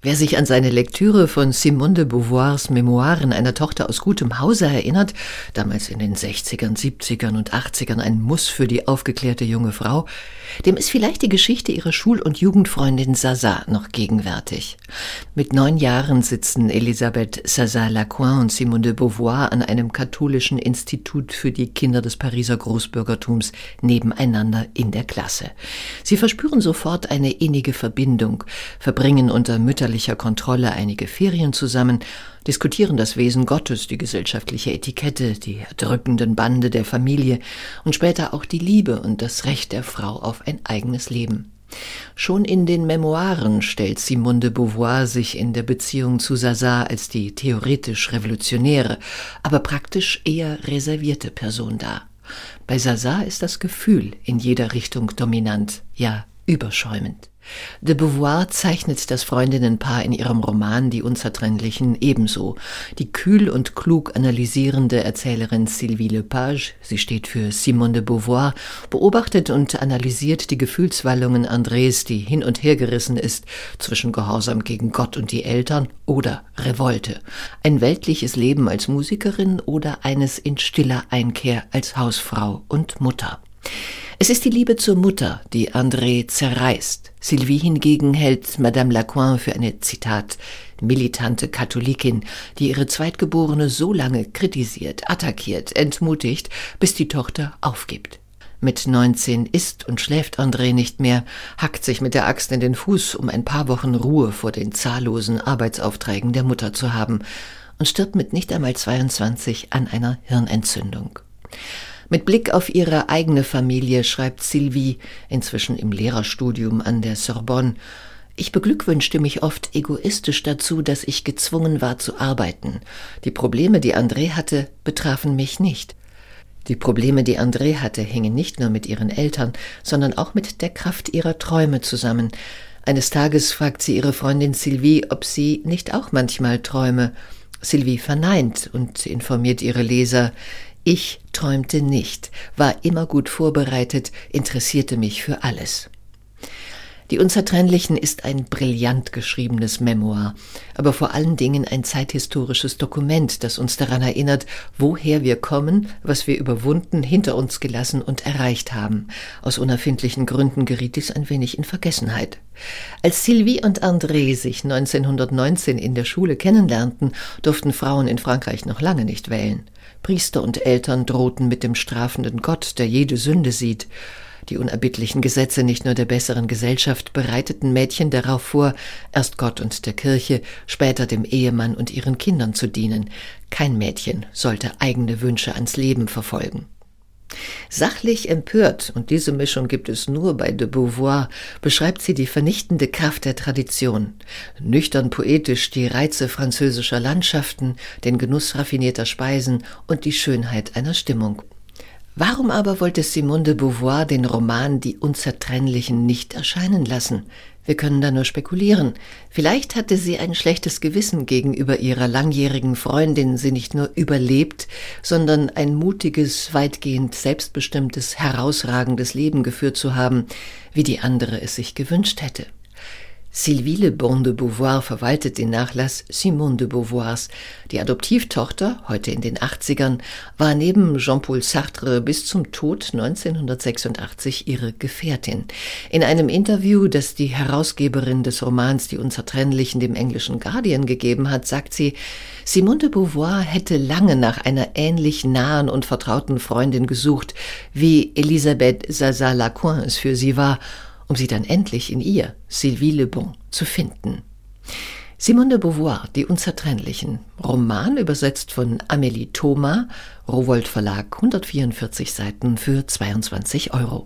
Wer sich an seine Lektüre von Simone de Beauvoirs Memoiren einer Tochter aus gutem Hause erinnert, damals in den 60ern, 70ern und 80ern ein Muss für die aufgeklärte junge Frau, dem ist vielleicht die Geschichte ihrer Schul- und Jugendfreundin Sasa noch gegenwärtig. Mit neun Jahren sitzen Elisabeth Sasa-Lacoin und Simone de Beauvoir an einem katholischen Institut für die Kinder des Pariser Großbürgertums nebeneinander in der Klasse. Sie verspüren sofort eine innige Verbindung, verbringen unter Mütter väterlicher Kontrolle einige Ferien zusammen, diskutieren das Wesen Gottes, die gesellschaftliche Etikette, die erdrückenden Bande der Familie und später auch die Liebe und das Recht der Frau auf ein eigenes Leben. Schon in den Memoiren stellt Simone de Beauvoir sich in der Beziehung zu Sasa als die theoretisch revolutionäre, aber praktisch eher reservierte Person dar. Bei Sasa ist das Gefühl in jeder Richtung dominant, ja überschäumend. De Beauvoir zeichnet das Freundinnenpaar in ihrem Roman Die Unzertrennlichen ebenso. Die kühl und klug analysierende Erzählerin Sylvie Lepage, sie steht für Simone de Beauvoir, beobachtet und analysiert die Gefühlswallungen Andres, die hin und her gerissen ist zwischen Gehorsam gegen Gott und die Eltern oder Revolte. Ein weltliches Leben als Musikerin oder eines in stiller Einkehr als Hausfrau und Mutter. Es ist die Liebe zur Mutter, die André zerreißt. Sylvie hingegen hält Madame Lacoin für eine, Zitat, militante Katholikin, die ihre Zweitgeborene so lange kritisiert, attackiert, entmutigt, bis die Tochter aufgibt. Mit 19 isst und schläft André nicht mehr, hackt sich mit der Axt in den Fuß, um ein paar Wochen Ruhe vor den zahllosen Arbeitsaufträgen der Mutter zu haben und stirbt mit nicht einmal 22 an einer Hirnentzündung. Mit Blick auf ihre eigene Familie schreibt Sylvie, inzwischen im Lehrerstudium an der Sorbonne, ich beglückwünschte mich oft egoistisch dazu, dass ich gezwungen war zu arbeiten. Die Probleme, die André hatte, betrafen mich nicht. Die Probleme, die André hatte, hingen nicht nur mit ihren Eltern, sondern auch mit der Kraft ihrer Träume zusammen. Eines Tages fragt sie ihre Freundin Sylvie, ob sie nicht auch manchmal träume. Sylvie verneint und informiert ihre Leser, ich träumte nicht, war immer gut vorbereitet, interessierte mich für alles. Die Unzertrennlichen ist ein brillant geschriebenes Memoir, aber vor allen Dingen ein zeithistorisches Dokument, das uns daran erinnert, woher wir kommen, was wir überwunden, hinter uns gelassen und erreicht haben. Aus unerfindlichen Gründen geriet dies ein wenig in Vergessenheit. Als Sylvie und André sich 1919 in der Schule kennenlernten, durften Frauen in Frankreich noch lange nicht wählen. Priester und Eltern drohten mit dem strafenden Gott, der jede Sünde sieht. Die unerbittlichen Gesetze nicht nur der besseren Gesellschaft bereiteten Mädchen darauf vor, erst Gott und der Kirche, später dem Ehemann und ihren Kindern zu dienen. Kein Mädchen sollte eigene Wünsche ans Leben verfolgen. Sachlich empört, und diese Mischung gibt es nur bei de Beauvoir, beschreibt sie die vernichtende Kraft der Tradition, nüchtern poetisch die Reize französischer Landschaften, den Genuss raffinierter Speisen und die Schönheit einer Stimmung. Warum aber wollte Simone de Beauvoir den Roman Die Unzertrennlichen nicht erscheinen lassen? Wir können da nur spekulieren. Vielleicht hatte sie ein schlechtes Gewissen gegenüber ihrer langjährigen Freundin, sie nicht nur überlebt, sondern ein mutiges, weitgehend selbstbestimmtes, herausragendes Leben geführt zu haben, wie die andere es sich gewünscht hätte. Sylvie Le Bon de Beauvoir verwaltet den Nachlass Simone de Beauvoirs. Die Adoptivtochter, heute in den 80ern, war neben Jean-Paul Sartre bis zum Tod 1986 ihre Gefährtin. In einem Interview, das die Herausgeberin des Romans Die Unzertrennlichen dem englischen Guardian gegeben hat, sagt sie, Simone de Beauvoir hätte lange nach einer ähnlich nahen und vertrauten Freundin gesucht, wie Elisabeth Zaza-Lacoin es für sie war, um sie dann endlich in ihr, Sylvie Le Bon, zu finden. Simone de Beauvoir, Die Unzertrennlichen, Roman übersetzt von Amélie Thoma, Rowold Verlag, 144 Seiten für 22 Euro.